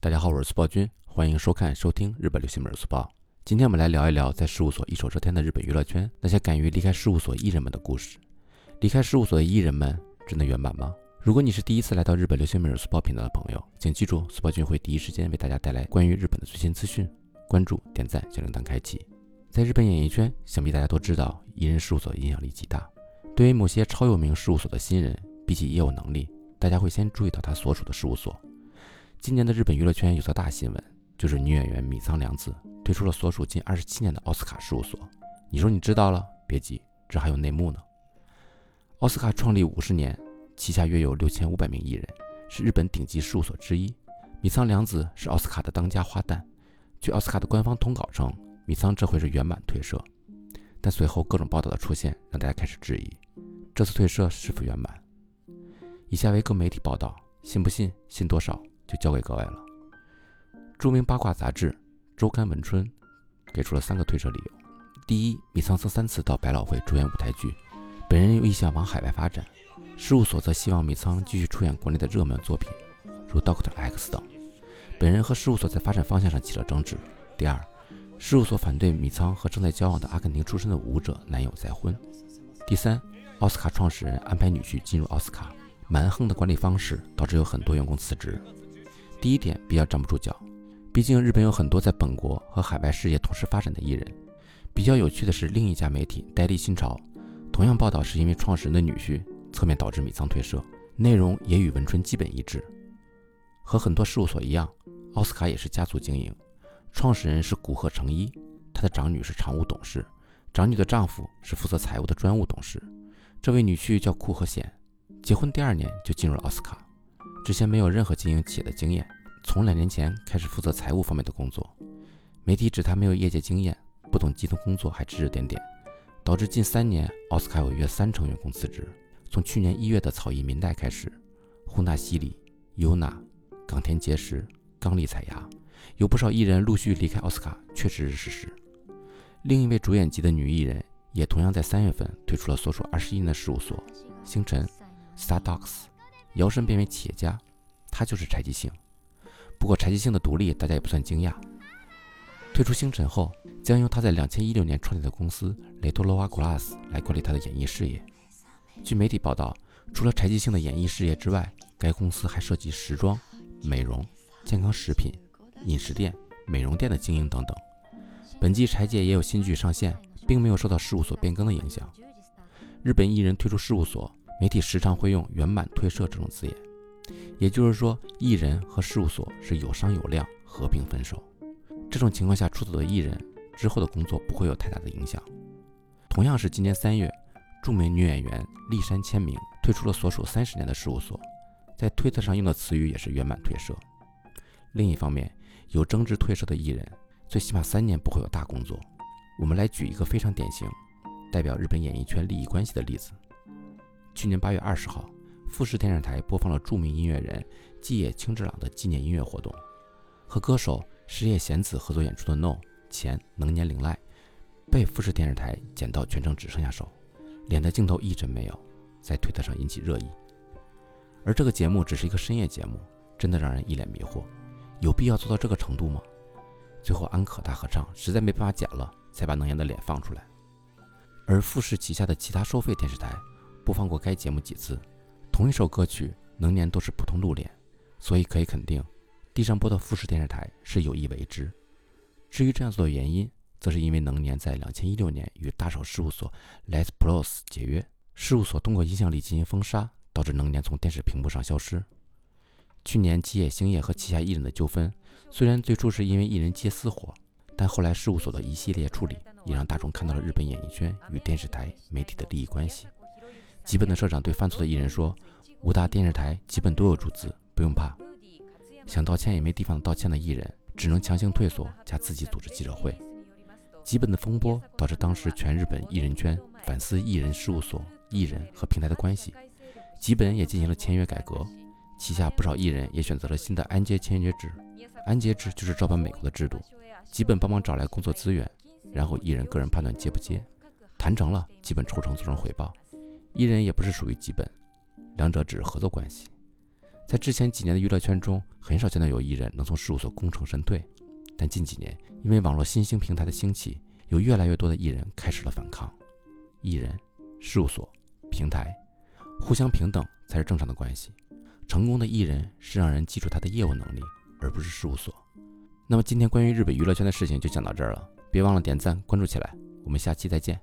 大家好，我是速报君，欢迎收看、收听日本流行本速报。今天我们来聊一聊在事务所一手遮天的日本娱乐圈那些敢于离开事务所艺人们的故事。离开事务所的艺人们真的圆满吗？如果你是第一次来到日本流行本速报频道的朋友，请记住，速报君会第一时间为大家带来关于日本的最新资讯。关注、点赞、小铃铛开启。在日本演艺圈，想必大家都知道，艺人事务所影响力极大。对于某些超有名事务所的新人，比起业务能力，大家会先注意到他所属的事务所。今年的日本娱乐圈有则大新闻，就是女演员米仓凉子推出了所属近二十七年的奥斯卡事务所。你说你知道了？别急，这还有内幕呢。奥斯卡创立五十年，旗下约有六千五百名艺人，是日本顶级事务所之一。米仓凉子是奥斯卡的当家花旦。据奥斯卡的官方通稿称，米仓这回是圆满退社，但随后各种报道的出现，让大家开始质疑这次退社是否圆满。以下为各媒体报道，信不信，信多少就交给各位了。著名八卦杂志《周刊文春》给出了三个推测理由：第一，米仓曾三次到百老汇主演舞台剧，本人有意向往海外发展，事务所则希望米仓继续出演国内的热门作品，如《Doctor X》等。本人和事务所在发展方向上起了争执。第二，事务所反对米仓和正在交往的阿根廷出身的舞者男友再婚。第三，奥斯卡创始人安排女婿进入奥斯卡，蛮横的管理方式导致有很多员工辞职。第一点比较站不住脚，毕竟日本有很多在本国和海外事业同时发展的艺人。比较有趣的是，另一家媒体《戴笠新潮》同样报道是因为创始人的女婿侧面导致米仓退社，内容也与文春基本一致。和很多事务所一样。奥斯卡也是家族经营，创始人是古贺成一，他的长女是常务董事，长女的丈夫是负责财务的专务董事。这位女婿叫库贺显，结婚第二年就进入了奥斯卡，之前没有任何经营企业的经验，从两年前开始负责财务方面的工作。媒体指他没有业界经验，不懂基层工作，还指指点点，导致近三年奥斯卡有约三成员工辞职。从去年一月的草艺民代开始，户纳西里、尤娜、冈田结实。刚力彩芽，有不少艺人陆续离开奥斯卡，确实是事实。另一位主演级的女艺人也同样在三月份退出了所属二十一年的事务所星辰 Stardogs，摇身变为企业家，他就是柴吉兴。不过柴吉兴的独立大家也不算惊讶，退出星辰后将由他在两千一六年创立的公司雷托罗瓦 Glass 来管理他的演艺事业。据媒体报道，除了柴吉兴的演艺事业之外，该公司还涉及时装、美容。健康食品、饮食店、美容店的经营等等。本季柴姐也有新剧上线，并没有受到事务所变更的影响。日本艺人退出事务所，媒体时常会用“圆满退社”这种字眼，也就是说，艺人和事务所是有商有量，和平分手。这种情况下出走的艺人之后的工作不会有太大的影响。同样是今年三月，著名女演员立山千明退出了所属三十年的事务所，在推特上用的词语也是“圆满退社”。另一方面，有争执退社的艺人，最起码三年不会有大工作。我们来举一个非常典型、代表日本演艺圈利益关系的例子。去年八月二十号，富士电视台播放了著名音乐人纪野清治郎的纪念音乐活动，和歌手石野贤子合作演出的《No》前能年铃赖，被富士电视台剪到全程只剩下手，脸的镜头一帧没有，在推特上引起热议。而这个节目只是一个深夜节目，真的让人一脸迷惑。有必要做到这个程度吗？最后安可大合唱实在没办法剪了，才把能言的脸放出来。而富士旗下的其他收费电视台播放过该节目几次，同一首歌曲能年都是普通露脸，所以可以肯定，地上播的富士电视台是有意为之。至于这样做的原因，则是因为能年在两千一六年与大手事务所 Les Pros 解约，事务所通过影响力进行封杀，导致能年从电视屏幕上消失。去年吉野星野和旗下艺人的纠纷，虽然最初是因为艺人接私活，但后来事务所的一系列处理，也让大众看到了日本演艺圈与电视台媒体的利益关系。吉本的社长对犯错的艺人说：“五大电视台基本都有注资，不用怕。”想道歉也没地方道歉的艺人，只能强行退缩加自己组织记者会。吉本的风波导致当时全日本艺人圈反思艺人事务所、艺人和平台的关系，吉本也进行了签约改革。旗下不少艺人也选择了新的安接签约制，安接制就是照搬美国的制度，基本帮忙找来工作资源，然后艺人个人判断接不接，谈成了基本抽成做成回报，艺人也不是属于基本，两者只是合作关系。在之前几年的娱乐圈中，很少见到有艺人能从事务所功成身退。但近几年，因为网络新兴平台的兴起，有越来越多的艺人开始了反抗。艺人、事务所、平台，互相平等才是正常的关系。成功的艺人是让人记住他的业务能力，而不是事务所。那么今天关于日本娱乐圈的事情就讲到这儿了，别忘了点赞关注起来。我们下期再见。